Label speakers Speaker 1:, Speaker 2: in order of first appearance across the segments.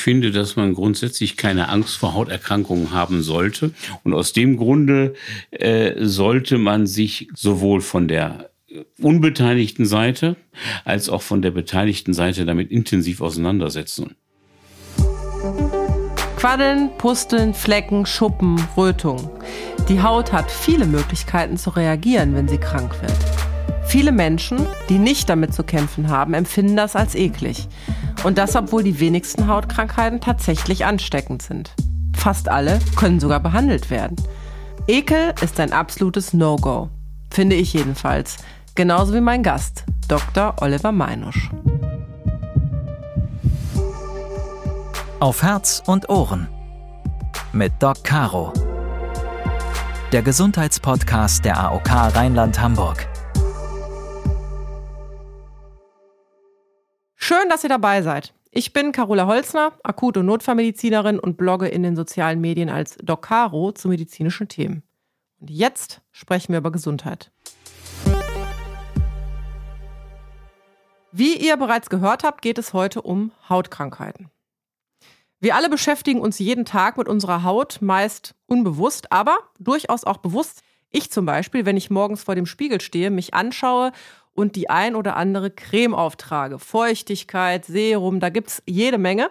Speaker 1: Ich finde, dass man grundsätzlich keine Angst vor Hauterkrankungen haben sollte. Und aus dem Grunde äh, sollte man sich sowohl von der unbeteiligten Seite als auch von der beteiligten Seite damit intensiv auseinandersetzen.
Speaker 2: Quaddeln, Pusteln, Flecken, Schuppen, Rötung. Die Haut hat viele Möglichkeiten zu reagieren, wenn sie krank wird. Viele Menschen, die nicht damit zu kämpfen haben, empfinden das als eklig. Und das, obwohl die wenigsten Hautkrankheiten tatsächlich ansteckend sind. Fast alle können sogar behandelt werden. Ekel ist ein absolutes No-Go. Finde ich jedenfalls. Genauso wie mein Gast, Dr. Oliver Meinusch.
Speaker 3: Auf Herz und Ohren mit Doc Caro. Der Gesundheitspodcast der AOK Rheinland-Hamburg.
Speaker 2: Schön, dass ihr dabei seid. Ich bin Carola Holzner, Akut- und Notfallmedizinerin und blogge in den sozialen Medien als Doc Caro zu medizinischen Themen. Und jetzt sprechen wir über Gesundheit. Wie ihr bereits gehört habt, geht es heute um Hautkrankheiten. Wir alle beschäftigen uns jeden Tag mit unserer Haut, meist unbewusst, aber durchaus auch bewusst. Ich zum Beispiel, wenn ich morgens vor dem Spiegel stehe, mich anschaue und die ein oder andere Creme auftrage. Feuchtigkeit, Serum, da gibt es jede Menge.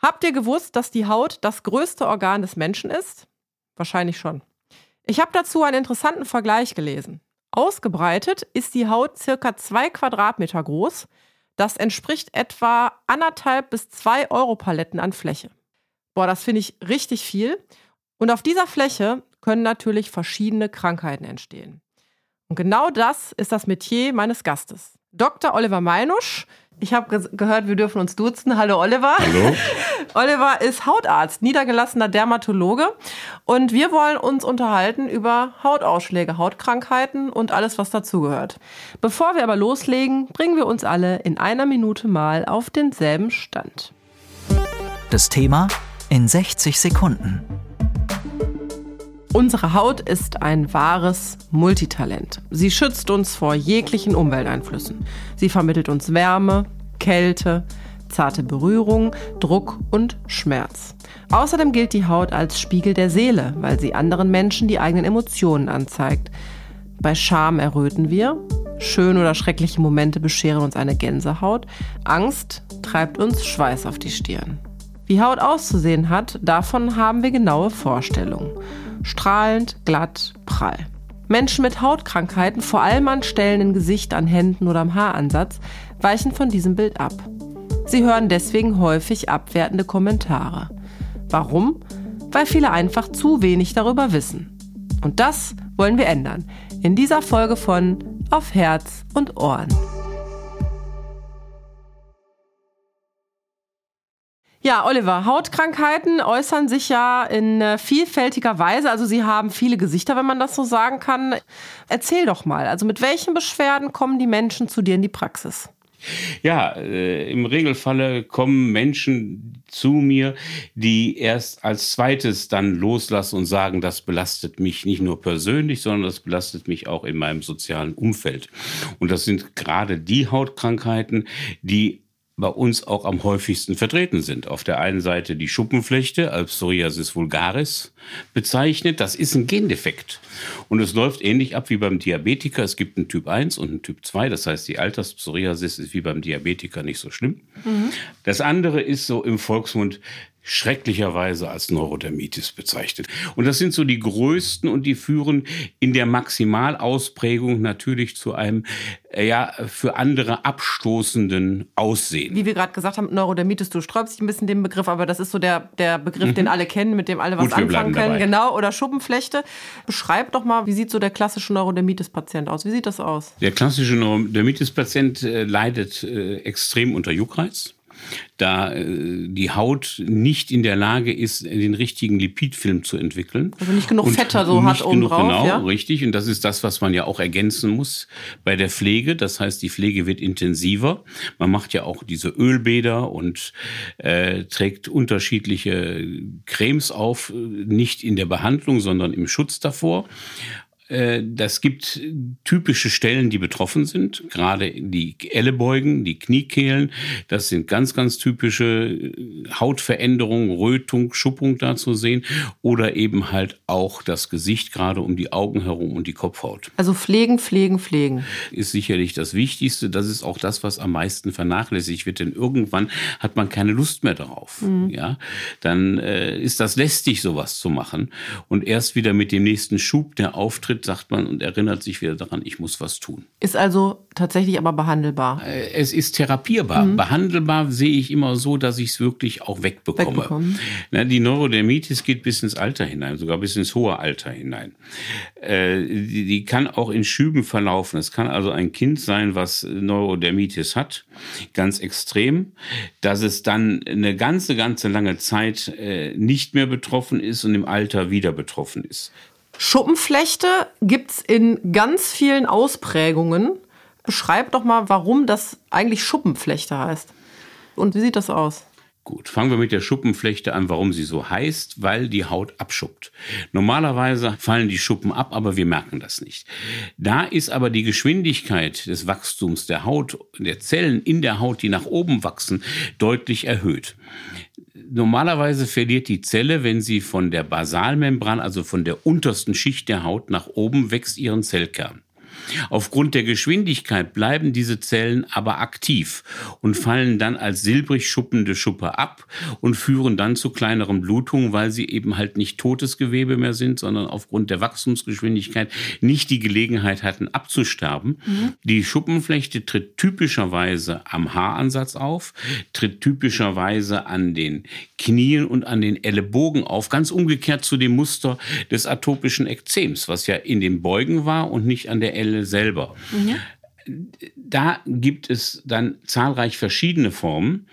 Speaker 2: Habt ihr gewusst, dass die Haut das größte Organ des Menschen ist? Wahrscheinlich schon. Ich habe dazu einen interessanten Vergleich gelesen. Ausgebreitet ist die Haut circa zwei Quadratmeter groß. Das entspricht etwa anderthalb bis zwei Europaletten an Fläche. Boah, das finde ich richtig viel. Und auf dieser Fläche können natürlich verschiedene Krankheiten entstehen. Und genau das ist das Metier meines Gastes. Dr. Oliver Meinusch ich habe ge gehört, wir dürfen uns duzen. Hallo Oliver.
Speaker 1: Hallo.
Speaker 2: Oliver ist Hautarzt, niedergelassener Dermatologe. Und wir wollen uns unterhalten über Hautausschläge, Hautkrankheiten und alles, was dazugehört. Bevor wir aber loslegen, bringen wir uns alle in einer Minute mal auf denselben Stand.
Speaker 3: Das Thema in 60 Sekunden.
Speaker 2: Unsere Haut ist ein wahres Multitalent. Sie schützt uns vor jeglichen Umwelteinflüssen. Sie vermittelt uns Wärme, Kälte, zarte Berührung, Druck und Schmerz. Außerdem gilt die Haut als Spiegel der Seele, weil sie anderen Menschen die eigenen Emotionen anzeigt. Bei Scham erröten wir, schöne oder schreckliche Momente bescheren uns eine Gänsehaut, Angst treibt uns Schweiß auf die Stirn. Wie Haut auszusehen hat, davon haben wir genaue Vorstellungen strahlend, glatt, prall. Menschen mit Hautkrankheiten, vor allem an Stellen im Gesicht, an Händen oder am Haaransatz, weichen von diesem Bild ab. Sie hören deswegen häufig abwertende Kommentare. Warum? Weil viele einfach zu wenig darüber wissen. Und das wollen wir ändern. In dieser Folge von Auf Herz und Ohren. Ja, Oliver, Hautkrankheiten äußern sich ja in äh, vielfältiger Weise. Also sie haben viele Gesichter, wenn man das so sagen kann. Erzähl doch mal, also mit welchen Beschwerden kommen die Menschen zu dir in die Praxis?
Speaker 1: Ja, äh, im Regelfalle kommen Menschen zu mir, die erst als zweites dann loslassen und sagen, das belastet mich nicht nur persönlich, sondern das belastet mich auch in meinem sozialen Umfeld. Und das sind gerade die Hautkrankheiten, die bei uns auch am häufigsten vertreten sind. Auf der einen Seite die Schuppenflechte als Psoriasis vulgaris bezeichnet. Das ist ein Gendefekt. Und es läuft ähnlich ab wie beim Diabetiker. Es gibt einen Typ 1 und einen Typ 2. Das heißt, die Alterspsoriasis ist wie beim Diabetiker nicht so schlimm. Mhm. Das andere ist so im Volksmund schrecklicherweise als Neurodermitis bezeichnet. Und das sind so die größten und die führen in der Maximalausprägung natürlich zu einem äh, ja für andere abstoßenden Aussehen.
Speaker 2: Wie wir gerade gesagt haben, Neurodermitis, du sträubst dich ein bisschen den Begriff, aber das ist so der, der Begriff, mhm. den alle kennen, mit dem alle was Gut, anfangen können. Dabei. Genau, oder Schuppenflechte. Beschreib doch mal, wie sieht so der klassische Neurodermitis-Patient aus? Wie sieht das aus?
Speaker 1: Der klassische Neurodermitis-Patient äh, leidet äh, extrem unter Juckreiz da äh, die Haut nicht in der Lage ist, den richtigen Lipidfilm zu entwickeln.
Speaker 2: Also nicht genug Fetter so hat oben drauf.
Speaker 1: Genau,
Speaker 2: ja?
Speaker 1: richtig. Und das ist das, was man ja auch ergänzen muss bei der Pflege. Das heißt, die Pflege wird intensiver. Man macht ja auch diese Ölbäder und äh, trägt unterschiedliche Cremes auf, nicht in der Behandlung, sondern im Schutz davor. Äh, das gibt typische Stellen, die betroffen sind, gerade die Ellebeugen, die Kniekehlen. Das sind ganz, ganz typische äh, Hautveränderungen, Rötung, Schuppung da zu sehen oder eben halt auch das Gesicht gerade um die Augen herum und die Kopfhaut.
Speaker 2: Also pflegen, pflegen, pflegen.
Speaker 1: Ist sicherlich das Wichtigste. Das ist auch das, was am meisten vernachlässigt wird, denn irgendwann hat man keine Lust mehr darauf. Mhm. Ja, dann äh, ist das lästig, sowas zu machen. Und erst wieder mit dem nächsten Schub, der auftritt, sagt man und erinnert sich wieder daran, ich muss was tun.
Speaker 2: Ist also tatsächlich aber behandelbar.
Speaker 1: Äh, es ist therapierbar. Mhm. Behandelbar sehe ich immer so, dass ich es wirklich auch wegbekomme. Na, die Neurodermitis geht bis ins Alter hinein, sogar bis ins hohe Alter hinein. Äh, die, die kann auch in Schüben verlaufen. Es kann also ein Kind sein, was Neurodermitis hat, ganz extrem, dass es dann eine ganze, ganze lange Zeit äh, nicht mehr betroffen ist und im Alter wieder betroffen ist.
Speaker 2: Schuppenflechte gibt es in ganz vielen Ausprägungen. Beschreib doch mal, warum das eigentlich Schuppenflechte heißt. Und wie sieht das aus?
Speaker 1: Gut, fangen wir mit der Schuppenflechte an, warum sie so heißt, weil die Haut abschuppt. Normalerweise fallen die Schuppen ab, aber wir merken das nicht. Da ist aber die Geschwindigkeit des Wachstums der Haut, der Zellen in der Haut, die nach oben wachsen, deutlich erhöht. Normalerweise verliert die Zelle, wenn sie von der Basalmembran, also von der untersten Schicht der Haut nach oben wächst, ihren Zellkern. Aufgrund der Geschwindigkeit bleiben diese Zellen aber aktiv und fallen dann als silbrig schuppende Schuppe ab und führen dann zu kleineren Blutungen, weil sie eben halt nicht totes Gewebe mehr sind, sondern aufgrund der Wachstumsgeschwindigkeit nicht die Gelegenheit hatten abzusterben. Mhm. Die Schuppenflechte tritt typischerweise am Haaransatz auf, tritt typischerweise an den Knien und an den Ellenbogen auf, ganz umgekehrt zu dem Muster des atopischen Ekzems, was ja in den Beugen war und nicht an der Elle selber. Mhm. Da gibt es dann zahlreich verschiedene Formen.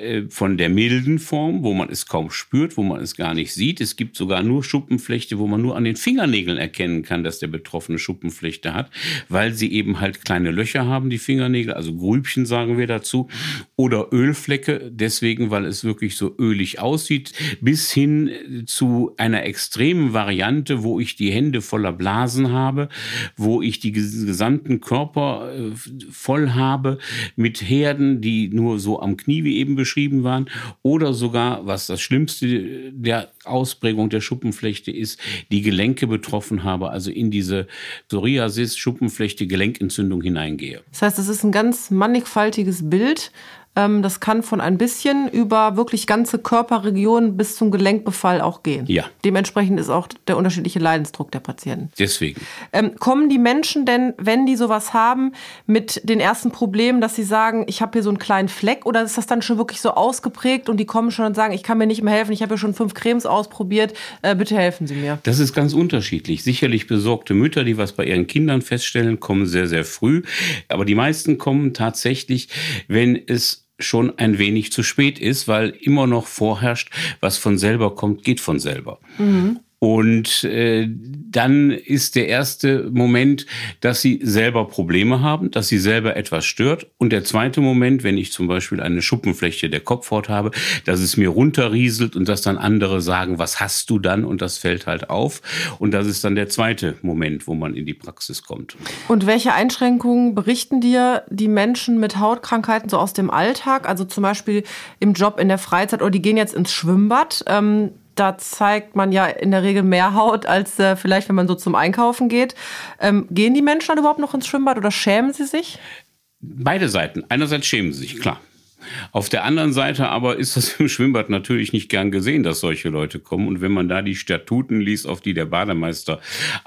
Speaker 1: Äh, von der milden Form, wo man es kaum spürt, wo man es gar nicht sieht. Es gibt sogar nur Schuppenflechte, wo man nur an den Fingernägeln erkennen kann, dass der Betroffene Schuppenflechte hat, weil sie eben halt kleine Löcher haben, die Fingernägel, also Grübchen sagen wir dazu, oder Ölflecke, deswegen, weil es wirklich so ölig aussieht, bis hin zu einer extremen Variante, wo ich die Hände voller Blasen habe, wo ich die gesamten Körper äh, voll habe mit Herden, die nur so am Knie wie eben beschrieben beschrieben waren oder sogar, was das Schlimmste der Ausprägung der Schuppenflechte ist, die Gelenke betroffen habe, also in diese Psoriasis, Schuppenflechte, Gelenkentzündung hineingehe.
Speaker 2: Das heißt, es ist ein ganz mannigfaltiges Bild, das kann von ein bisschen über wirklich ganze Körperregionen bis zum Gelenkbefall auch gehen.
Speaker 1: Ja.
Speaker 2: Dementsprechend ist auch der unterschiedliche Leidensdruck der Patienten.
Speaker 1: Deswegen.
Speaker 2: Ähm, kommen die Menschen denn, wenn die sowas haben, mit den ersten Problemen, dass sie sagen, ich habe hier so einen kleinen Fleck oder ist das dann schon wirklich so ausgeprägt und die kommen schon und sagen, ich kann mir nicht mehr helfen, ich habe ja schon fünf Cremes ausprobiert, äh, bitte helfen Sie mir?
Speaker 1: Das ist ganz unterschiedlich. Sicherlich besorgte Mütter, die was bei ihren Kindern feststellen, kommen sehr, sehr früh. Aber die meisten kommen tatsächlich, wenn es schon ein wenig zu spät ist, weil immer noch vorherrscht, was von selber kommt, geht von selber. Mhm. Und äh, dann ist der erste Moment, dass sie selber Probleme haben, dass sie selber etwas stört. Und der zweite Moment, wenn ich zum Beispiel eine Schuppenfläche der Kopfhaut habe, dass es mir runterrieselt und dass dann andere sagen, was hast du dann? Und das fällt halt auf. Und das ist dann der zweite Moment, wo man in die Praxis kommt.
Speaker 2: Und welche Einschränkungen berichten dir die Menschen mit Hautkrankheiten so aus dem Alltag? Also zum Beispiel im Job, in der Freizeit oder die gehen jetzt ins Schwimmbad. Ähm, da zeigt man ja in der Regel mehr Haut, als äh, vielleicht, wenn man so zum Einkaufen geht. Ähm, gehen die Menschen dann überhaupt noch ins Schwimmbad oder schämen sie sich?
Speaker 1: Beide Seiten. Einerseits schämen sie sich, klar. Auf der anderen Seite aber ist das im Schwimmbad natürlich nicht gern gesehen, dass solche Leute kommen. Und wenn man da die Statuten liest, auf die der Bademeister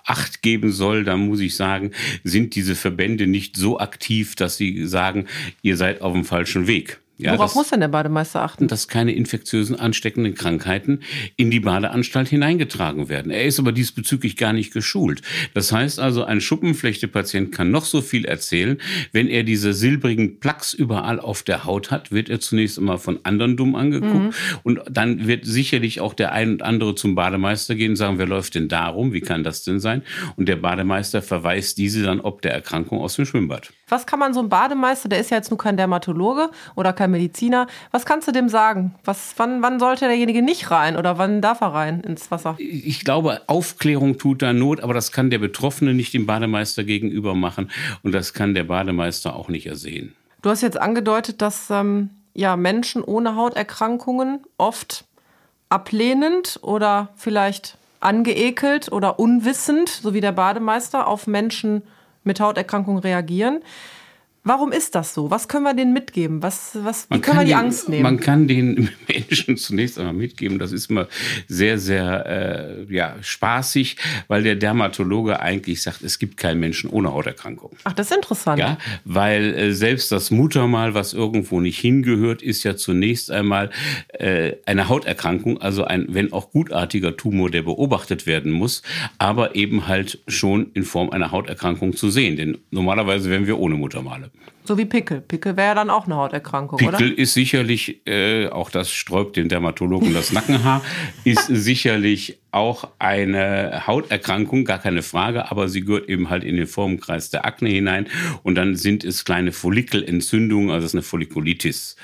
Speaker 1: Acht geben soll, dann muss ich sagen, sind diese Verbände nicht so aktiv, dass sie sagen, ihr seid auf dem falschen Weg.
Speaker 2: Ja, Worauf muss denn der Bademeister achten?
Speaker 1: Dass keine infektiösen, ansteckenden Krankheiten in die Badeanstalt hineingetragen werden. Er ist aber diesbezüglich gar nicht geschult. Das heißt also, ein Schuppenflechtepatient kann noch so viel erzählen. Wenn er diese silbrigen Plaques überall auf der Haut hat, wird er zunächst einmal von anderen dumm angeguckt. Mhm. Und dann wird sicherlich auch der ein und andere zum Bademeister gehen und sagen, wer läuft denn da rum? Wie kann das denn sein? Und der Bademeister verweist diese dann ob der Erkrankung aus dem Schwimmbad.
Speaker 2: Was kann man so einem Bademeister, der ist ja jetzt nur kein Dermatologe oder kein Mediziner, was kannst du dem sagen? Was, wann, wann sollte derjenige nicht rein oder wann darf er rein ins Wasser?
Speaker 1: Ich glaube, Aufklärung tut da Not, aber das kann der Betroffene nicht dem Bademeister gegenüber machen und das kann der Bademeister auch nicht ersehen.
Speaker 2: Du hast jetzt angedeutet, dass ähm, ja, Menschen ohne Hauterkrankungen oft ablehnend oder vielleicht angeekelt oder unwissend, so wie der Bademeister, auf Menschen mit Hauterkrankungen reagieren. Warum ist das so? Was können wir denen mitgeben? Was, was, wie können wir die
Speaker 1: den,
Speaker 2: Angst nehmen?
Speaker 1: Man kann den Menschen zunächst einmal mitgeben, das ist immer sehr, sehr äh, ja, spaßig, weil der Dermatologe eigentlich sagt, es gibt keinen Menschen ohne Hauterkrankung.
Speaker 2: Ach, das ist interessant.
Speaker 1: Ja, weil äh, selbst das Muttermal, was irgendwo nicht hingehört, ist ja zunächst einmal äh, eine Hauterkrankung, also ein, wenn auch gutartiger Tumor, der beobachtet werden muss, aber eben halt schon in Form einer Hauterkrankung zu sehen. Denn normalerweise wären wir ohne Muttermale.
Speaker 2: So wie Pickel. Pickel wäre ja dann auch eine Hauterkrankung,
Speaker 1: Pickel
Speaker 2: oder?
Speaker 1: Pickel ist sicherlich, äh, auch das sträubt den Dermatologen das Nackenhaar, ist sicherlich auch eine Hauterkrankung, gar keine Frage, aber sie gehört eben halt in den Formenkreis der Akne hinein und dann sind es kleine Follikelentzündungen, also es ist eine Follikulitis.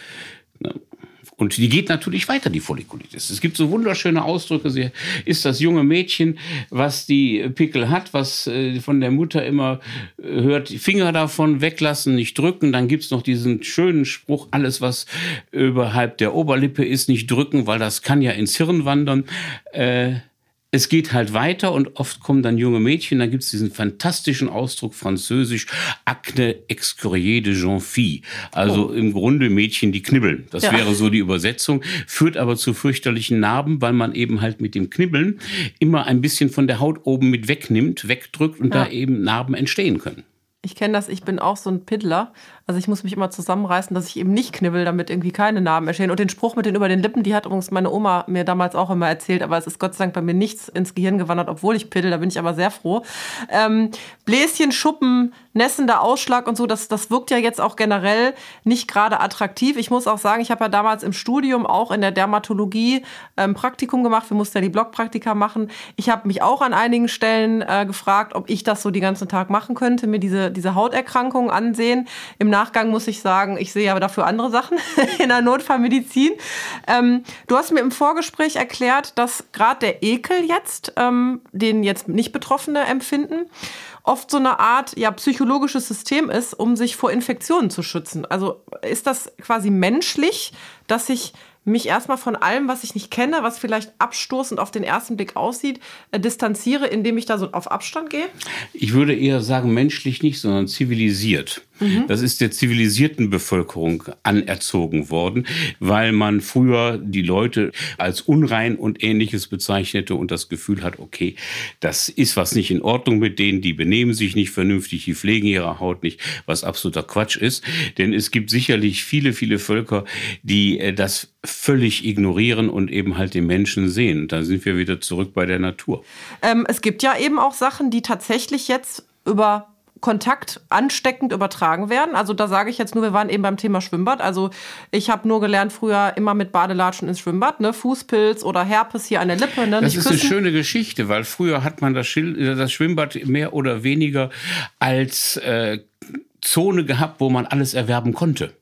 Speaker 1: Und die geht natürlich weiter, die Follikulitis. Es gibt so wunderschöne Ausdrücke. Sie ist das junge Mädchen, was die Pickel hat, was äh, von der Mutter immer äh, hört, Finger davon weglassen, nicht drücken. Dann gibt's noch diesen schönen Spruch, alles, was überhalb der Oberlippe ist, nicht drücken, weil das kann ja ins Hirn wandern. Äh, es geht halt weiter und oft kommen dann junge Mädchen, dann gibt es diesen fantastischen Ausdruck französisch, Acne excorier de jean fille. Also oh. im Grunde Mädchen, die knibbeln. Das ja. wäre so die Übersetzung, führt aber zu fürchterlichen Narben, weil man eben halt mit dem Knibbeln immer ein bisschen von der Haut oben mit wegnimmt, wegdrückt und ja. da eben Narben entstehen können.
Speaker 2: Ich kenne das, ich bin auch so ein Piddler. Also ich muss mich immer zusammenreißen, dass ich eben nicht knibbel, damit irgendwie keine Narben entstehen. Und den Spruch mit den über den Lippen, die hat übrigens meine Oma mir damals auch immer erzählt, aber es ist Gott sei Dank bei mir nichts ins Gehirn gewandert, obwohl ich piddel, da bin ich aber sehr froh. Ähm, Bläschen, Schuppen, nässender Ausschlag und so, das, das wirkt ja jetzt auch generell nicht gerade attraktiv. Ich muss auch sagen, ich habe ja damals im Studium auch in der Dermatologie ähm, Praktikum gemacht. Wir mussten ja die Blockpraktika machen. Ich habe mich auch an einigen Stellen äh, gefragt, ob ich das so den ganzen Tag machen könnte, mir diese, diese Hauterkrankungen ansehen. Im Nachgang muss ich sagen, ich sehe aber dafür andere Sachen in der Notfallmedizin. Ähm, du hast mir im Vorgespräch erklärt, dass gerade der Ekel jetzt, ähm, den jetzt nicht Betroffene empfinden, oft so eine Art ja, psychologisches System ist, um sich vor Infektionen zu schützen. Also ist das quasi menschlich, dass ich mich erstmal von allem, was ich nicht kenne, was vielleicht abstoßend auf den ersten Blick aussieht, äh, distanziere, indem ich da so auf Abstand gehe?
Speaker 1: Ich würde eher sagen, menschlich nicht, sondern zivilisiert. Mhm. Das ist der zivilisierten Bevölkerung anerzogen worden, weil man früher die Leute als unrein und ähnliches bezeichnete und das Gefühl hat, okay, das ist was nicht in Ordnung mit denen, die benehmen sich nicht vernünftig, die pflegen ihre Haut nicht, was absoluter Quatsch ist. Denn es gibt sicherlich viele, viele Völker, die äh, das völlig ignorieren und eben halt den Menschen sehen. Da sind wir wieder zurück bei der Natur.
Speaker 2: Ähm, es gibt ja eben auch Sachen, die tatsächlich jetzt über Kontakt ansteckend übertragen werden. Also da sage ich jetzt nur, wir waren eben beim Thema Schwimmbad. Also ich habe nur gelernt, früher immer mit Badelatschen ins Schwimmbad, ne? Fußpilz oder Herpes hier an der Lippe. Ne?
Speaker 1: Das ist küssen. eine schöne Geschichte, weil früher hat man das, das Schwimmbad mehr oder weniger als äh, Zone gehabt, wo man alles erwerben konnte.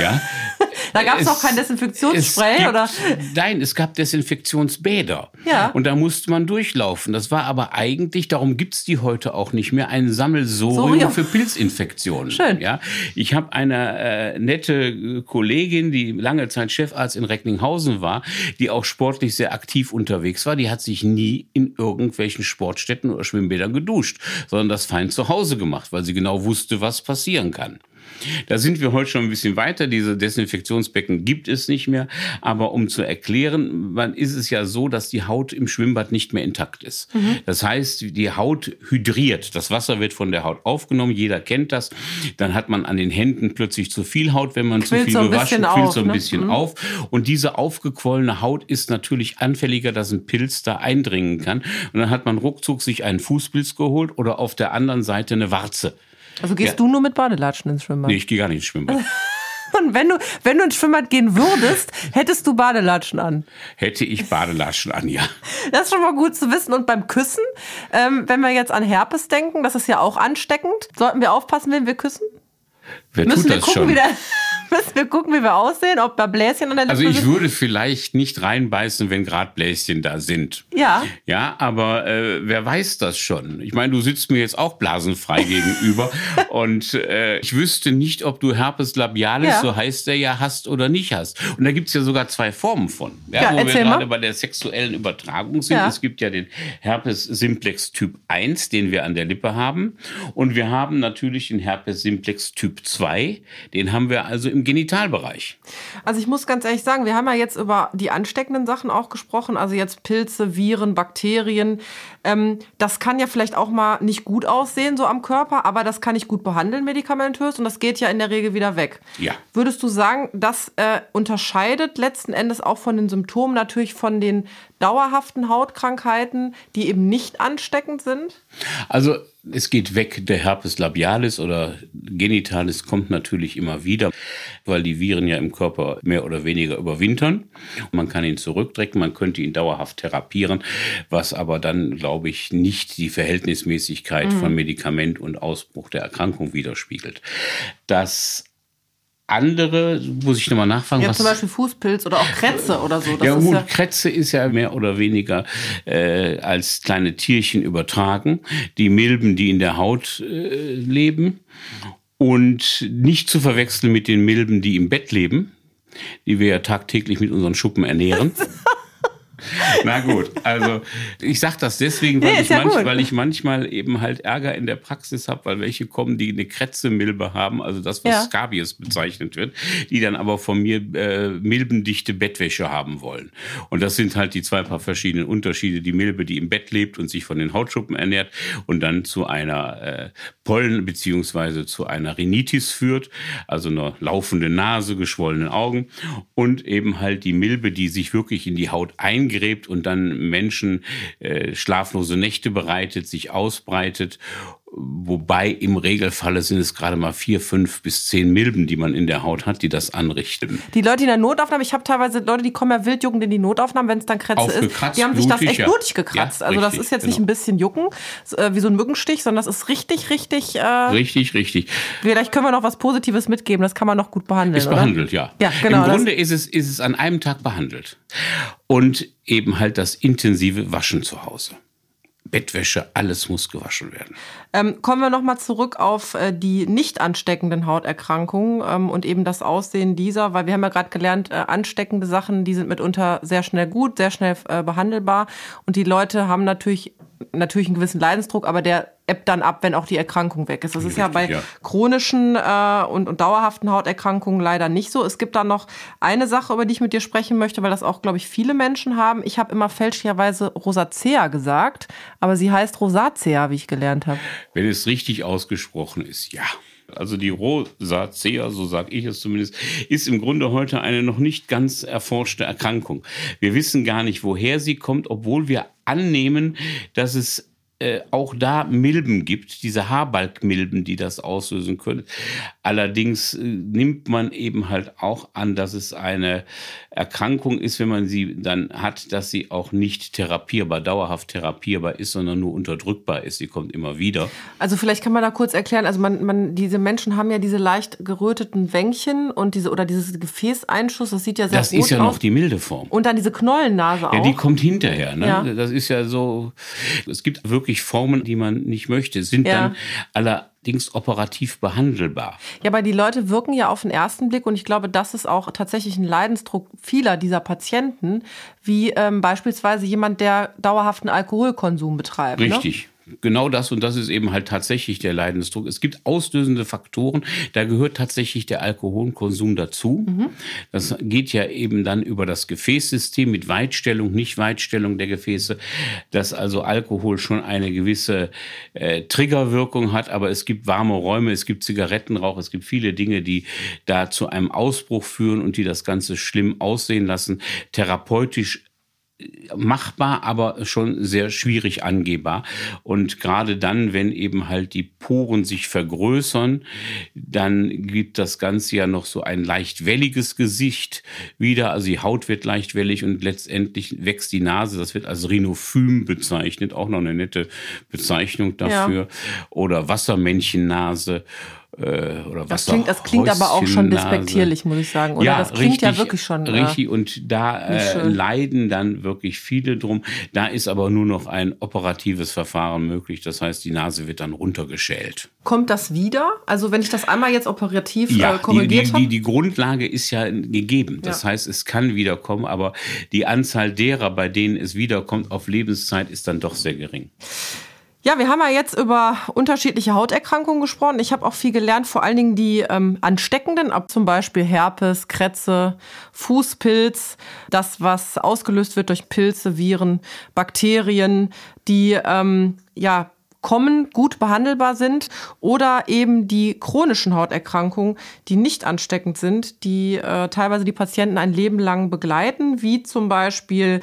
Speaker 1: Ja,
Speaker 2: da gab es auch kein Desinfektionsspray,
Speaker 1: gibt,
Speaker 2: oder?
Speaker 1: Nein, es gab Desinfektionsbäder.
Speaker 2: Ja.
Speaker 1: Und da musste man durchlaufen. Das war aber eigentlich, darum gibt's die heute auch nicht mehr, ein Sammelsorium für Pilzinfektionen.
Speaker 2: Schön.
Speaker 1: Ja, ich habe eine äh, nette Kollegin, die lange Zeit Chefarzt in Recklinghausen war, die auch sportlich sehr aktiv unterwegs war. Die hat sich nie in irgendwelchen Sportstätten oder Schwimmbädern geduscht, sondern das fein zu Hause gemacht, weil sie genau wusste, was passieren kann. Da sind wir heute schon ein bisschen weiter. Diese Desinfektionsbecken gibt es nicht mehr. Aber um zu erklären, man ist es ja so, dass die Haut im Schwimmbad nicht mehr intakt ist. Mhm. Das heißt, die Haut hydriert. Das Wasser wird von der Haut aufgenommen. Jeder kennt das. Dann hat man an den Händen plötzlich zu viel Haut, wenn man quillt zu viel so bewaschen, quillt so ein ne? bisschen mhm. auf. Und diese aufgequollene Haut ist natürlich anfälliger, dass ein Pilz da eindringen kann. Und dann hat man ruckzuck sich einen Fußpilz geholt oder auf der anderen Seite eine Warze.
Speaker 2: Also gehst ja. du nur mit Badelatschen ins Schwimmbad?
Speaker 1: Nee, ich gehe gar nicht ins Schwimmbad.
Speaker 2: Und wenn du, wenn du ins Schwimmbad gehen würdest, hättest du Badelatschen an?
Speaker 1: Hätte ich Badelatschen an, ja.
Speaker 2: Das ist schon mal gut zu wissen. Und beim Küssen, ähm, wenn wir jetzt an Herpes denken, das ist ja auch ansteckend. Sollten wir aufpassen, wenn wir küssen?
Speaker 1: Wer
Speaker 2: Müssen
Speaker 1: tut
Speaker 2: wir
Speaker 1: das
Speaker 2: gucken,
Speaker 1: schon?
Speaker 2: Müssen wir gucken, wie wir aussehen, ob da Bläschen an der Lippe
Speaker 1: Also ich würde vielleicht nicht reinbeißen, wenn gerade Bläschen da sind.
Speaker 2: Ja.
Speaker 1: Ja, aber äh, wer weiß das schon? Ich meine, du sitzt mir jetzt auch blasenfrei gegenüber und äh, ich wüsste nicht, ob du Herpes labialis,
Speaker 2: Ja.
Speaker 1: so heißt der ja, hast oder nicht hast. Und da gibt's ja sogar zwei Formen von. Ja,
Speaker 2: Ja,
Speaker 1: wo wir gerade bei der sexuellen Übertragung sind.
Speaker 2: Ja.
Speaker 1: Es gibt ja den Herpes simplex Typ 1, den wir an der Lippe haben. Und wir haben natürlich den Herpes simplex Typ 2, den haben wir also im Genitalbereich.
Speaker 2: Also ich muss ganz ehrlich sagen, wir haben ja jetzt über die ansteckenden Sachen auch gesprochen, also jetzt Pilze, Viren, Bakterien. Ähm, das kann ja vielleicht auch mal nicht gut aussehen so am Körper, aber das kann ich gut behandeln medikamentös und das geht ja in der Regel wieder weg.
Speaker 1: Ja.
Speaker 2: Würdest du sagen, das äh, unterscheidet letzten Endes auch von den Symptomen natürlich von den dauerhaften Hautkrankheiten, die eben nicht ansteckend sind?
Speaker 1: Also es geht weg, der Herpes labialis oder genitalis kommt natürlich immer wieder, weil die Viren ja im Körper mehr oder weniger überwintern. Man kann ihn zurückdrängen, man könnte ihn dauerhaft therapieren, was aber dann, glaube ich, nicht die Verhältnismäßigkeit von Medikament und Ausbruch der Erkrankung widerspiegelt. Das andere, muss ich nochmal nachfragen,
Speaker 2: Ja,
Speaker 1: was
Speaker 2: zum Beispiel Fußpilz oder auch Krätze oder so. Das
Speaker 1: ja, gut,
Speaker 2: ja,
Speaker 1: Krätze ist ja mehr oder weniger äh, als kleine Tierchen übertragen. Die Milben, die in der Haut äh, leben. Und nicht zu verwechseln mit den Milben, die im Bett leben, die wir ja tagtäglich mit unseren Schuppen ernähren. Na gut, also ich sag das deswegen, weil,
Speaker 2: Nee,
Speaker 1: ich,
Speaker 2: ja
Speaker 1: manch, weil ich manchmal eben halt Ärger in der Praxis habe, weil welche kommen, die eine Krätzemilbe haben, also das, was
Speaker 2: Ja.
Speaker 1: Scabies bezeichnet wird, die dann aber von mir äh, milbendichte Bettwäsche haben wollen. Und das sind halt die zwei paar verschiedenen Unterschiede. Die Milbe, die im Bett lebt und sich von den Hautschuppen ernährt und dann zu einer äh, Pollen beziehungsweise zu einer Rhinitis führt, also einer laufenden Nase, geschwollenen Augen und eben halt die Milbe, die sich wirklich in die Haut eingräbt und dann Menschen äh, schlaflose Nächte bereitet, sich ausbreitet. Wobei im Regelfalle sind es gerade mal vier, fünf bis zehn Milben, die man in der Haut hat, die das anrichten.
Speaker 2: Die Leute, in der Notaufnahme, ich habe teilweise Leute, die kommen ja wildjuckend in die Notaufnahme, wenn es dann Krätze ist. Die haben sich das echt blutig gekratzt.
Speaker 1: Ja,
Speaker 2: also das
Speaker 1: richtig,
Speaker 2: ist jetzt nicht
Speaker 1: genau.
Speaker 2: ein bisschen jucken, äh, wie so ein Mückenstich, sondern das ist richtig, richtig. Äh,
Speaker 1: Richtig, richtig.
Speaker 2: vielleicht können wir noch was Positives mitgeben. Das kann man noch gut behandeln.
Speaker 1: Ist
Speaker 2: oder?
Speaker 1: behandelt, ja.
Speaker 2: Ja, genau.
Speaker 1: Im
Speaker 2: das-
Speaker 1: Grunde ist es, ist es an einem Tag behandelt. Und eben halt das intensive Waschen zu Hause. Bettwäsche, alles muss gewaschen werden.
Speaker 2: Ähm, kommen wir nochmal zurück auf äh, die nicht ansteckenden Hauterkrankungen ähm, und eben das Aussehen dieser, weil wir haben ja gerade gelernt, äh, ansteckende Sachen, die sind mitunter sehr schnell gut, sehr schnell äh, behandelbar und die Leute haben natürlich natürlich einen gewissen Leidensdruck, aber der ebbt dann ab, wenn auch die Erkrankung weg ist. Das ist ja bei
Speaker 1: Richtig, ja.
Speaker 2: chronischen äh, und, und dauerhaften Hauterkrankungen leider nicht so. Es gibt da noch eine Sache, über die ich mit dir sprechen möchte, weil das auch, glaube ich, viele Menschen haben. Ich habe immer fälschlicherweise Rosacea gesagt, aber sie heißt Rosacea, wie ich gelernt habe.
Speaker 1: Wenn es richtig ausgesprochen ist, ja. Also die Rosacea, so sage ich es zumindest, ist im Grunde heute eine noch nicht ganz erforschte Erkrankung. Wir wissen gar nicht, woher sie kommt, obwohl wir annehmen, dass es äh, auch da Milben gibt, diese Haarbalgmilben, die das auslösen können. Allerdings äh, nimmt man eben halt auch an, dass es eine Erkrankung ist, wenn man sie dann hat, dass sie auch nicht therapierbar, dauerhaft therapierbar ist, sondern nur unterdrückbar ist. Sie kommt immer wieder.
Speaker 2: Also vielleicht kann man da kurz erklären, also man, man, diese Menschen haben ja diese leicht geröteten Wänkchen und diese oder dieses Gefäßeinschuss, das sieht ja sehr
Speaker 1: Das
Speaker 2: rot
Speaker 1: ist ja
Speaker 2: aus.
Speaker 1: noch die milde Form.
Speaker 2: und dann diese Knollennase auch.
Speaker 1: Ja, die kommt hinterher. Ne?
Speaker 2: Ja.
Speaker 1: Das ist ja so. Es gibt wirklich Formen, die man nicht möchte, sind
Speaker 2: Ja.
Speaker 1: dann allerdings operativ behandelbar.
Speaker 2: Ja, aber die Leute wirken ja auf den ersten Blick und ich glaube, das ist auch tatsächlich ein Leidensdruck vieler dieser Patienten, wie ähm, beispielsweise jemand, der dauerhaften Alkoholkonsum betreibt. Ne?
Speaker 1: Genau das und das ist eben halt tatsächlich der Leidensdruck. Es gibt auslösende Faktoren, da gehört tatsächlich der Alkoholkonsum dazu. Das geht ja eben dann über das Gefäßsystem mit Weitstellung, Nicht-Weitstellung der Gefäße, dass also Alkohol schon eine gewisse äh, Triggerwirkung hat, aber es gibt warme Räume, es gibt Zigarettenrauch, es gibt viele Dinge, die da zu einem Ausbruch führen und die das Ganze schlimm aussehen lassen. Therapeutisch machbar, aber schon sehr schwierig angehbar. Und gerade dann, wenn eben halt die Poren sich vergrößern, dann gibt das Ganze ja noch so ein leicht welliges Gesicht wieder. Also die Haut wird leicht wellig und letztendlich wächst die Nase. Das wird als Rhinophym bezeichnet, auch noch eine nette Bezeichnung dafür. Oder Wassermännchennase äh, oder was
Speaker 2: das klingt, das klingt aber auch schon despektierlich, muss ich sagen. Oder
Speaker 1: ja,
Speaker 2: das klingt
Speaker 1: richtig,
Speaker 2: ja wirklich schon. äh,
Speaker 1: Richtig, und da äh, leiden dann wirklich viele drum. Da ist aber nur noch ein operatives Verfahren möglich. Das heißt, die Nase wird dann runtergeschält.
Speaker 2: Kommt das wieder? Also wenn ich das einmal jetzt operativ
Speaker 1: Ja,
Speaker 2: äh,
Speaker 1: die,
Speaker 2: korrigiert
Speaker 1: die,
Speaker 2: habe?
Speaker 1: die, die Grundlage ist ja gegeben. Das
Speaker 2: Ja.
Speaker 1: heißt, es kann wiederkommen, aber die Anzahl derer, bei denen es wiederkommt auf Lebenszeit, ist dann doch sehr gering.
Speaker 2: Ja, wir haben ja jetzt über unterschiedliche Hauterkrankungen gesprochen. Ich habe auch viel gelernt, vor allen Dingen die ähm, ansteckenden, ab zum Beispiel Herpes, Krätze, Fußpilz, das, was ausgelöst wird durch Pilze, Viren, Bakterien, die ähm, ja kommen, gut behandelbar sind oder eben die chronischen Hauterkrankungen, die nicht ansteckend sind, die äh, teilweise die Patienten ein Leben lang begleiten, wie zum Beispiel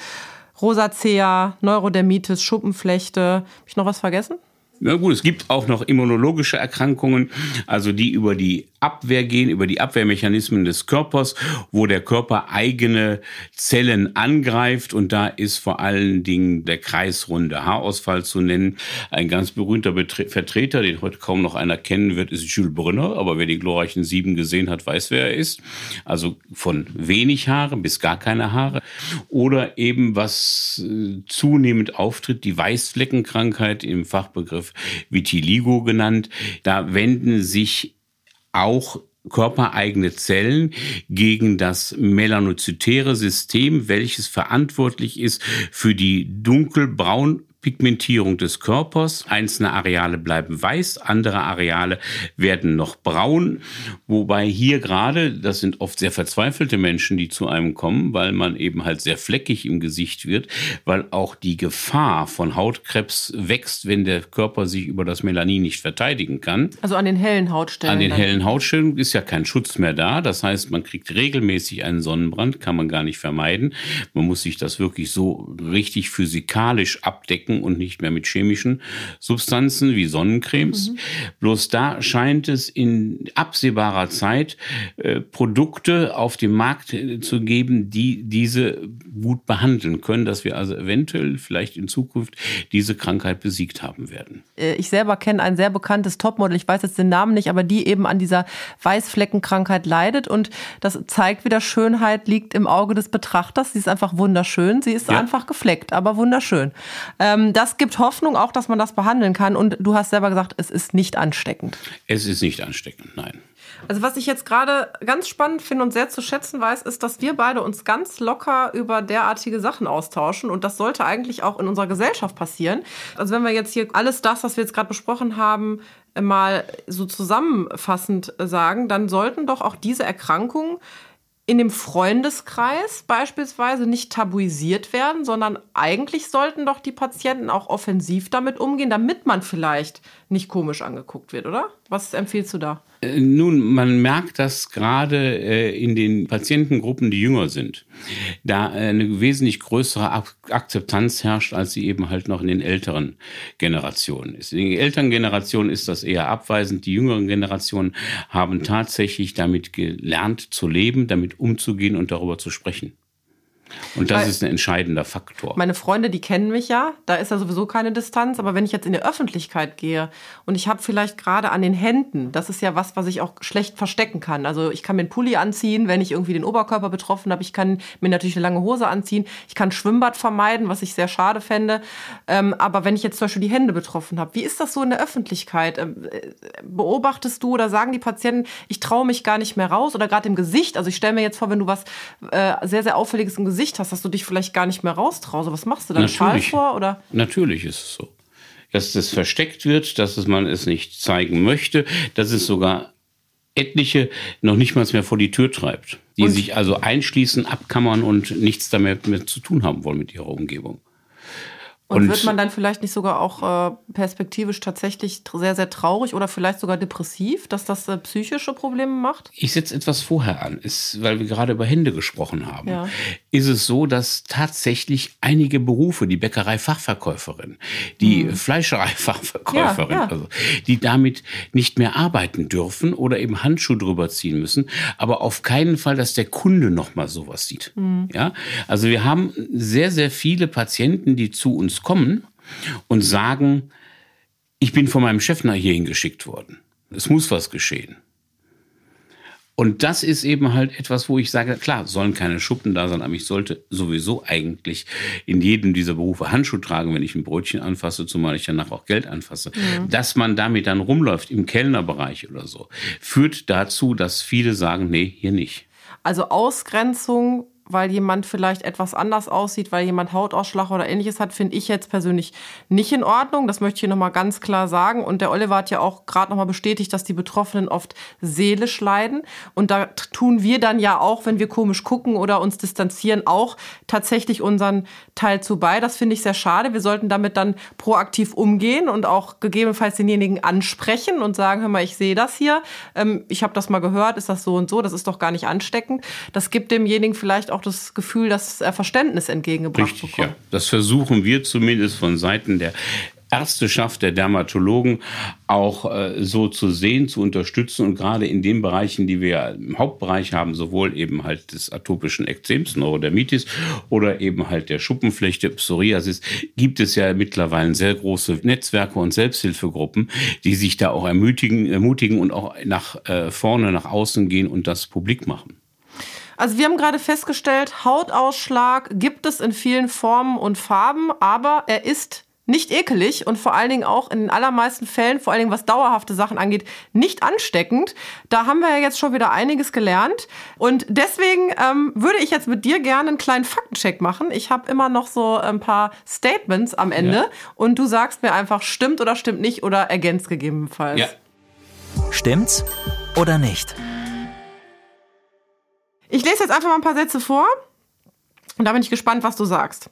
Speaker 2: Rosacea, Neurodermitis, Schuppenflechte. Habe ich noch was vergessen?
Speaker 1: Na gut, es gibt auch noch immunologische Erkrankungen, also die über die Abwehr gehen, über die Abwehrmechanismen des Körpers, wo der Körper eigene Zellen angreift. Und da ist vor allen Dingen der kreisrunde Haarausfall zu nennen. Ein ganz berühmter Betre Vertreter, den heute kaum noch einer kennen wird, ist Jules Brünner. Aber wer die glorreichen Sieben gesehen hat, weiß, wer er ist. Also von wenig Haare bis gar keine Haare. Oder eben, was äh, zunehmend auftritt, die Weißfleckenkrankheit im Fachbegriff Vitiligo genannt. Da wenden sich auch körpereigene Zellen gegen das melanozytäre System, welches verantwortlich ist für die dunkelbraun Pigmentierung des Körpers. Einzelne Areale bleiben weiß, andere Areale werden noch braun. Wobei hier gerade, das sind oft sehr verzweifelte Menschen, die zu einem kommen, weil man eben halt sehr fleckig im Gesicht wird, weil auch die Gefahr von Hautkrebs wächst, wenn der Körper sich über das Melanin nicht verteidigen kann.
Speaker 2: Also an den hellen Hautstellen.
Speaker 1: An den
Speaker 2: dann.
Speaker 1: hellen Hautstellen ist ja kein Schutz mehr da. Das heißt, man kriegt regelmäßig einen Sonnenbrand, kann man gar nicht vermeiden. Man muss sich das wirklich so richtig physikalisch abdecken und nicht mehr mit chemischen Substanzen wie Sonnencremes. Bloß da scheint es in absehbarer Zeit äh, Produkte auf dem Markt äh, zu geben, die diese gut behandeln können, dass wir also eventuell vielleicht in Zukunft diese Krankheit besiegt haben werden.
Speaker 2: Äh, Ich selber kenne ein sehr bekanntes Topmodel, ich weiß jetzt den Namen nicht, aber die eben an dieser Weißfleckenkrankheit leidet und das zeigt wieder, Schönheit liegt im Auge des Betrachters. Sie ist einfach wunderschön. Sie ist
Speaker 1: Ja.
Speaker 2: einfach gefleckt, aber wunderschön. Ähm, das gibt Hoffnung auch, dass man das behandeln kann und du hast selber gesagt, es ist nicht ansteckend.
Speaker 1: Es ist nicht ansteckend, nein.
Speaker 2: Also was ich jetzt gerade ganz spannend finde und sehr zu schätzen weiß, ist, dass wir beide uns ganz locker über derartige Sachen austauschen und das sollte eigentlich auch in unserer Gesellschaft passieren. Also wenn wir jetzt hier alles das, was wir jetzt gerade besprochen haben, mal so zusammenfassend sagen, dann sollten doch auch diese Erkrankungen in dem Freundeskreis beispielsweise nicht tabuisiert werden, sondern eigentlich sollten doch die Patienten auch offensiv damit umgehen, damit man vielleicht nicht komisch angeguckt wird, oder? Was empfiehlst du da?
Speaker 1: Äh, Nun, man merkt das gerade äh, in den Patientengruppen, die jünger sind, da äh, eine wesentlich größere Ak Akzeptanz herrscht, als sie eben halt noch in den älteren Generationen ist. In den älteren Generationen ist das eher abweisend. Die jüngeren Generationen haben tatsächlich damit gelernt zu leben, damit umzugehen und darüber zu sprechen. Und das
Speaker 2: Weil-
Speaker 1: ist ein entscheidender Faktor.
Speaker 2: Meine Freunde, die kennen mich ja, da ist ja sowieso keine Distanz, aber wenn ich jetzt in die Öffentlichkeit gehe und ich habe vielleicht gerade an den Händen, das ist ja was, was ich auch schlecht verstecken kann. Also ich kann mir einen Pulli anziehen, wenn ich irgendwie den Oberkörper betroffen habe. Ich kann mir natürlich eine lange Hose anziehen. Ich kann Schwimmbad vermeiden, was ich sehr schade fände. Ähm, aber wenn ich jetzt zum Beispiel die Hände betroffen habe, wie ist das so in der Öffentlichkeit? Ähm, äh, beobachtest du oder sagen die Patienten, ich traue mich gar nicht mehr raus oder gerade im Gesicht? Also ich stelle mir jetzt vor, wenn du was äh, sehr, sehr Auffälliges im Gesicht hast, dass du dich vielleicht gar nicht mehr raustraust. Was machst du dann? Schal vor oder?
Speaker 1: Natürlich ist es so. Dass das versteckt wird, dass es man es nicht zeigen möchte, dass es sogar etliche noch nicht mal mehr vor die Tür treibt, die
Speaker 2: Und-
Speaker 1: sich also einschließen, abkammern und nichts damit mehr zu tun haben wollen mit ihrer Umgebung.
Speaker 2: Und,
Speaker 1: Und-
Speaker 2: wird man dann vielleicht nicht sogar auch äh, perspektivisch tatsächlich sehr, sehr traurig oder vielleicht sogar depressiv, dass das äh, psychische Probleme macht?
Speaker 1: Ich setze etwas vorher an, ist, weil wir gerade über Hände gesprochen haben.
Speaker 2: Ja.
Speaker 1: Ist es so, dass tatsächlich einige Berufe, die Bäckerei-Fachverkäuferin, die Fleischerei-Fachverkäuferin,
Speaker 2: Hm. Ja, ja.
Speaker 1: also die damit nicht mehr arbeiten dürfen oder eben Handschuh drüber ziehen müssen, aber auf keinen Fall, dass der Kunde noch mal sowas sieht.
Speaker 2: Hm.
Speaker 1: Ja, also wir haben sehr, sehr viele Patienten, die zu uns kommen und sagen, ich bin von meinem Chef nach hierhin geschickt worden. Es muss was geschehen. Und das ist eben halt etwas, wo ich sage, klar, sollen keine Schuppen da sein, aber ich sollte sowieso eigentlich in jedem dieser Berufe Handschuh tragen, wenn ich ein Brötchen anfasse, zumal ich danach auch Geld anfasse. Mhm. Dass man damit dann rumläuft im Kellnerbereich oder so, führt dazu, dass viele sagen, nee, hier nicht.
Speaker 2: Also Ausgrenzung weil jemand vielleicht etwas anders aussieht, weil jemand Hautausschlag oder ähnliches hat, finde ich jetzt persönlich nicht in Ordnung. Das möchte ich hier nochmal ganz klar sagen. Und der Oliver hat ja auch gerade nochmal bestätigt, dass die Betroffenen oft seelisch leiden. Und da tun wir dann ja auch, wenn wir komisch gucken oder uns distanzieren, auch tatsächlich unseren Teil zu bei. Das finde ich sehr schade. Wir sollten damit dann proaktiv umgehen und auch gegebenenfalls denjenigen ansprechen und sagen, hör mal, ich sehe das hier. Ähm, ich habe das mal gehört, ist das so und so? Das ist doch gar nicht ansteckend. Das gibt demjenigen vielleicht auch das Gefühl, dass er Verständnis entgegengebracht
Speaker 1: Richtig, bekommt. Ja. Das versuchen wir zumindest von Seiten der Ärzteschaft der Dermatologen auch äh, so zu sehen, zu unterstützen und gerade in den Bereichen, die wir im Hauptbereich haben, sowohl eben halt des atopischen Ekzems, Neurodermitis oder eben halt der Schuppenflechte, Psoriasis, gibt es ja mittlerweile sehr große Netzwerke und Selbsthilfegruppen, die sich da auch ermutigen, ermutigen und auch nach äh, vorne, nach außen gehen und das publik machen.
Speaker 2: Also wir haben gerade festgestellt, Hautausschlag gibt es in vielen Formen und Farben, aber er ist nicht ekelig und vor allen Dingen auch in den allermeisten Fällen, vor allen Dingen was dauerhafte Sachen angeht, nicht ansteckend. Da haben wir ja jetzt schon wieder einiges gelernt. Und deswegen ähm, würde ich jetzt mit dir gerne einen kleinen Faktencheck machen. Ich habe immer noch so ein paar Statements am Ende ja. und du sagst mir einfach, stimmt oder stimmt nicht oder ergänzt gegebenenfalls. Ja.
Speaker 3: Stimmt's oder nicht?
Speaker 2: Ich lese jetzt einfach mal ein paar Sätze vor und da bin ich gespannt, was du sagst.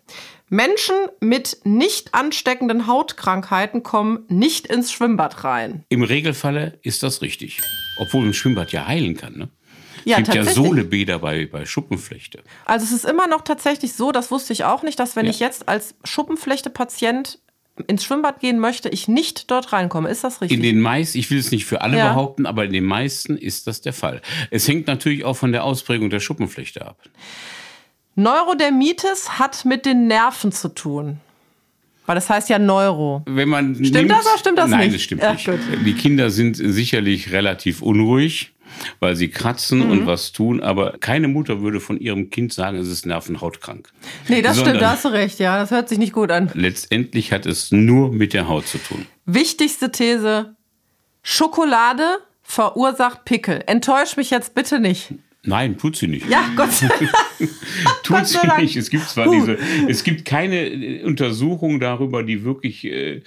Speaker 2: Menschen mit nicht ansteckenden Hautkrankheiten kommen nicht ins Schwimmbad rein.
Speaker 1: Im Regelfalle ist das richtig. Obwohl ein Schwimmbad ja heilen kann, ne? Ja, es gibt ja Sohlebäder bei, bei Schuppenflechte.
Speaker 2: Also es ist immer noch tatsächlich so, das wusste ich auch nicht, dass wenn ja. ich jetzt als Schuppenflechte-Patient ins Schwimmbad gehen möchte, ich nicht dort reinkomme. Ist das richtig?
Speaker 1: In den meisten, ich will es nicht für alle ja. behaupten, aber in den meisten ist das der Fall. Es hängt natürlich auch von der Ausprägung der Schuppenflechte ab.
Speaker 2: Neurodermitis hat mit den Nerven zu tun. Weil das heißt ja Neuro.
Speaker 1: Wenn man
Speaker 2: stimmt nimmt, das oder stimmt das
Speaker 1: nein,
Speaker 2: nicht?
Speaker 1: Nein, das stimmt ja, nicht. Gut. Die Kinder sind sicherlich relativ unruhig weil sie kratzen mhm. und was tun, aber keine Mutter würde von ihrem Kind sagen, es ist nervenhautkrank.
Speaker 2: Nee, das Sondern stimmt, da hast du recht, ja, das hört sich nicht gut an.
Speaker 1: Letztendlich hat es nur mit der Haut zu tun.
Speaker 2: Wichtigste These, Schokolade verursacht Pickel. Enttäusch mich jetzt bitte nicht.
Speaker 1: Nein, tut sie nicht.
Speaker 2: Ja, Gott sei Dank.
Speaker 1: tut sie nicht. Es gibt zwar diese, es gibt keine äh, Untersuchung darüber, die wirklich äh,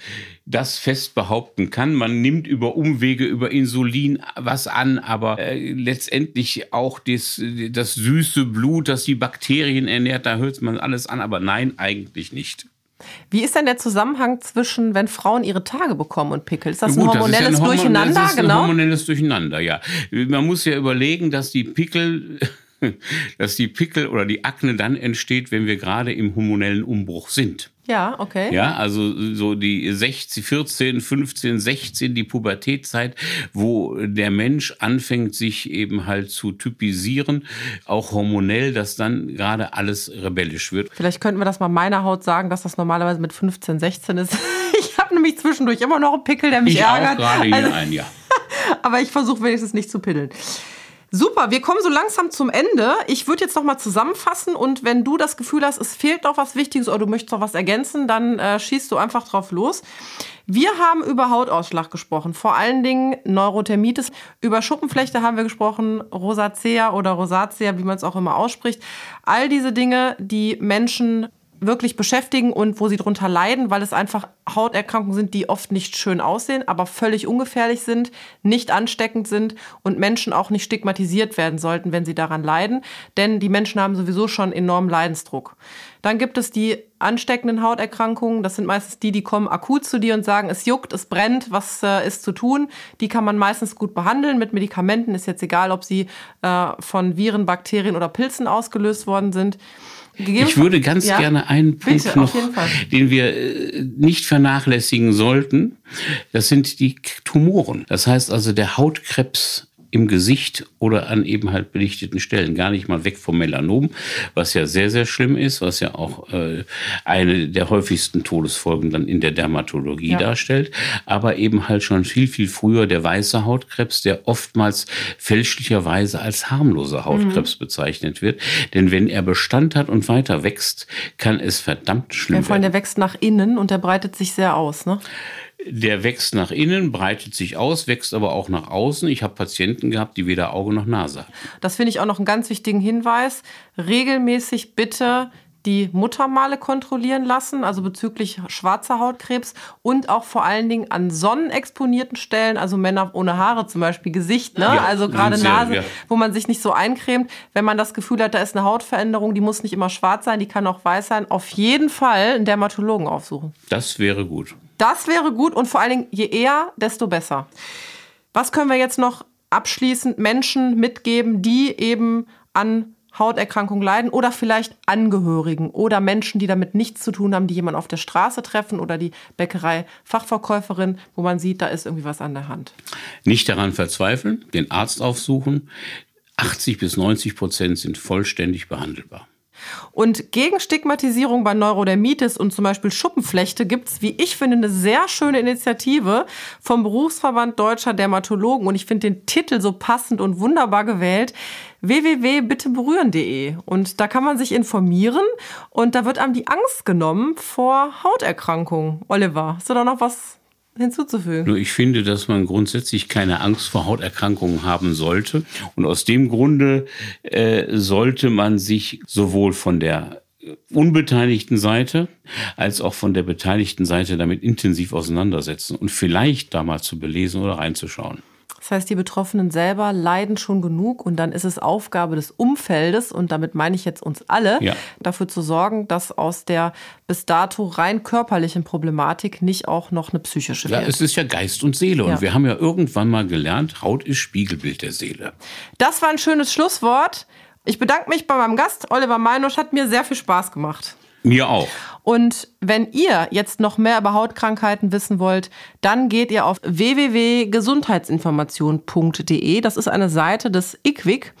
Speaker 1: das fest behaupten kann. Man nimmt über Umwege, über Insulin was an, aber äh, letztendlich auch das, das süße Blut, das die Bakterien ernährt, da hört man alles an, aber nein, eigentlich nicht.
Speaker 2: Wie ist denn der Zusammenhang zwischen, wenn Frauen ihre Tage bekommen und Pickel? Ist das Gut, ein hormonelles das ja ein Durcheinander? Das ist
Speaker 1: ein genau? hormonelles Durcheinander, ja. Man muss ja überlegen, dass die Pickel dass die Pickel oder die Akne dann entsteht, wenn wir gerade im hormonellen Umbruch sind.
Speaker 2: Ja, okay.
Speaker 1: Ja, also so die 16, 14, 15, 16, die Pubertätzeit, wo der Mensch anfängt, sich eben halt zu typisieren, auch hormonell, dass dann gerade alles rebellisch wird.
Speaker 2: Vielleicht könnten wir das mal meiner Haut sagen, dass das normalerweise mit 15, 16 ist. Ich habe nämlich zwischendurch immer noch einen Pickel, der mich
Speaker 1: ich
Speaker 2: ärgert.
Speaker 1: Auch gerade also, ein, ja.
Speaker 2: Aber ich versuche wenigstens nicht zu piddeln. Super, wir kommen so langsam zum Ende. Ich würde jetzt noch mal zusammenfassen und wenn du das Gefühl hast, es fehlt noch was Wichtiges oder du möchtest noch was ergänzen, dann äh, schießt du einfach drauf los. Wir haben über Hautausschlag gesprochen, vor allen Dingen Neurothermitis. Über Schuppenflechte haben wir gesprochen, Rosacea oder Rosacea, wie man es auch immer ausspricht. All diese Dinge, die Menschen wirklich beschäftigen und wo sie drunter leiden, weil es einfach Hauterkrankungen sind, die oft nicht schön aussehen, aber völlig ungefährlich sind, nicht ansteckend sind und Menschen auch nicht stigmatisiert werden sollten, wenn sie daran leiden, denn die Menschen haben sowieso schon enormen Leidensdruck. Dann gibt es die ansteckenden Hauterkrankungen, das sind meistens die, die kommen akut zu dir und sagen, es juckt, es brennt, was äh, ist zu tun? Die kann man meistens gut behandeln mit Medikamenten, ist jetzt egal, ob sie äh, von Viren, Bakterien oder Pilzen ausgelöst worden sind.
Speaker 1: Ich würde ganz ja, gerne einen Punkt bitte, noch, den wir äh, nicht vernachlässigen sollten. Das sind die Tumoren. Das heißt also der Hautkrebs im Gesicht oder an eben halt belichteten Stellen. Gar nicht mal weg vom Melanom, was ja sehr, sehr schlimm ist, was ja auch äh, eine der häufigsten Todesfolgen dann in der Dermatologie ja. darstellt, aber eben halt schon viel, viel früher der weiße Hautkrebs, der oftmals fälschlicherweise als harmloser Hautkrebs mhm. bezeichnet wird. Denn wenn er Bestand hat und weiter wächst, kann es verdammt schlimm
Speaker 2: ja, vor allem der wächst nach innen und der breitet sich sehr aus, ne?
Speaker 1: Der wächst nach innen, breitet sich aus, wächst aber auch nach außen. Ich habe Patienten gehabt, die weder Auge noch Nase hatten.
Speaker 2: Das finde ich auch noch einen ganz wichtigen Hinweis. Regelmäßig bitte die Muttermale kontrollieren lassen, also bezüglich schwarzer Hautkrebs und auch vor allen Dingen an sonnenexponierten Stellen, also Männer ohne Haare zum Beispiel, Gesicht, ne? Ja, also gerade Nase, ja. wo man sich nicht so eincremt. Wenn man das Gefühl hat, da ist eine Hautveränderung, die muss nicht immer schwarz sein, die kann auch weiß sein, auf jeden Fall einen Dermatologen aufsuchen.
Speaker 1: Das wäre gut.
Speaker 2: Das wäre gut und vor allen Dingen, je eher, desto besser. Was können wir jetzt noch abschließend Menschen mitgeben, die eben an Hauterkrankungen leiden oder vielleicht Angehörigen oder Menschen, die damit nichts zu tun haben, die jemand auf der Straße treffen oder die Bäckerei-Fachverkäuferin, wo man sieht, da ist irgendwie was an der Hand.
Speaker 1: Nicht daran verzweifeln, den Arzt aufsuchen. 80 bis 90 Prozent sind vollständig behandelbar.
Speaker 2: Und gegen Stigmatisierung bei Neurodermitis und zum Beispiel Schuppenflechte gibt es, wie ich finde, eine sehr schöne Initiative vom Berufsverband Deutscher Dermatologen. Und ich finde den Titel so passend und wunderbar gewählt www.bitteberühren.de und da kann man sich informieren und da wird einem die Angst genommen vor Hauterkrankungen. Oliver, hast du da noch was hinzuzufügen.
Speaker 1: Nur ich finde, dass man grundsätzlich keine Angst vor Hauterkrankungen haben sollte. Und aus dem Grunde äh, sollte man sich sowohl von der unbeteiligten Seite als auch von der beteiligten Seite damit intensiv auseinandersetzen und vielleicht da mal zu belesen oder reinzuschauen.
Speaker 2: Das heißt, die Betroffenen selber leiden schon genug und dann ist es Aufgabe des Umfeldes und damit meine ich jetzt uns alle, ja. dafür zu sorgen, dass aus der bis dato rein körperlichen Problematik nicht auch noch eine psychische
Speaker 1: wird. Ja, es ist ja Geist und Seele ja. und wir haben ja irgendwann mal gelernt, Haut ist Spiegelbild der Seele.
Speaker 2: Das war ein schönes Schlusswort. Ich bedanke mich bei meinem Gast, Oliver Meinusch, hat mir sehr viel Spaß gemacht.
Speaker 1: Mir auch.
Speaker 2: Und wenn ihr jetzt noch mehr über Hautkrankheiten wissen wollt, dann geht ihr auf www.gesundheitsinformation.de. Das ist eine Seite des IQWIC.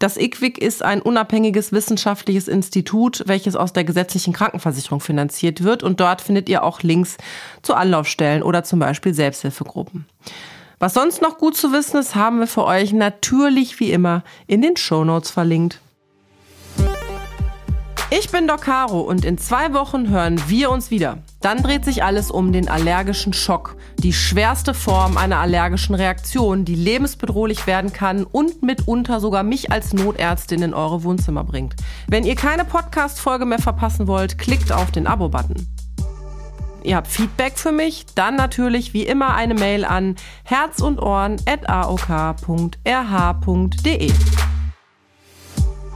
Speaker 2: Das IQWIC ist ein unabhängiges wissenschaftliches Institut, welches aus der gesetzlichen Krankenversicherung finanziert wird. Und dort findet ihr auch Links zu Anlaufstellen oder zum Beispiel Selbsthilfegruppen. Was sonst noch gut zu wissen ist, haben wir für euch natürlich wie immer in den Show Notes verlinkt. Ich bin Doc Caro und in zwei Wochen hören wir uns wieder. Dann dreht sich alles um den allergischen Schock, die schwerste Form einer allergischen Reaktion, die lebensbedrohlich werden kann und mitunter sogar mich als Notärztin in eure Wohnzimmer bringt. Wenn ihr keine Podcast-Folge mehr verpassen wollt, klickt auf den Abo-Button. Ihr habt Feedback für mich? Dann natürlich wie immer eine Mail an herz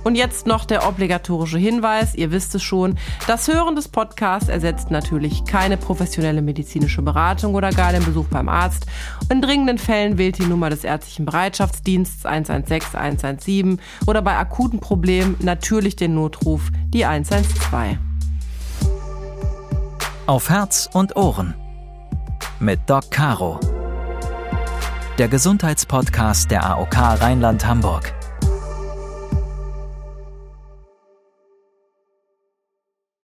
Speaker 2: Und jetzt noch der obligatorische Hinweis, ihr wisst es schon, das Hören des Podcasts ersetzt natürlich keine professionelle medizinische Beratung oder gar den Besuch beim Arzt. In dringenden Fällen wählt die Nummer des ärztlichen Bereitschaftsdienstes 116 117 oder bei akuten Problemen natürlich den Notruf die 112.
Speaker 3: Auf Herz und Ohren mit Doc Caro. Der Gesundheitspodcast der AOK Rheinland-Hamburg.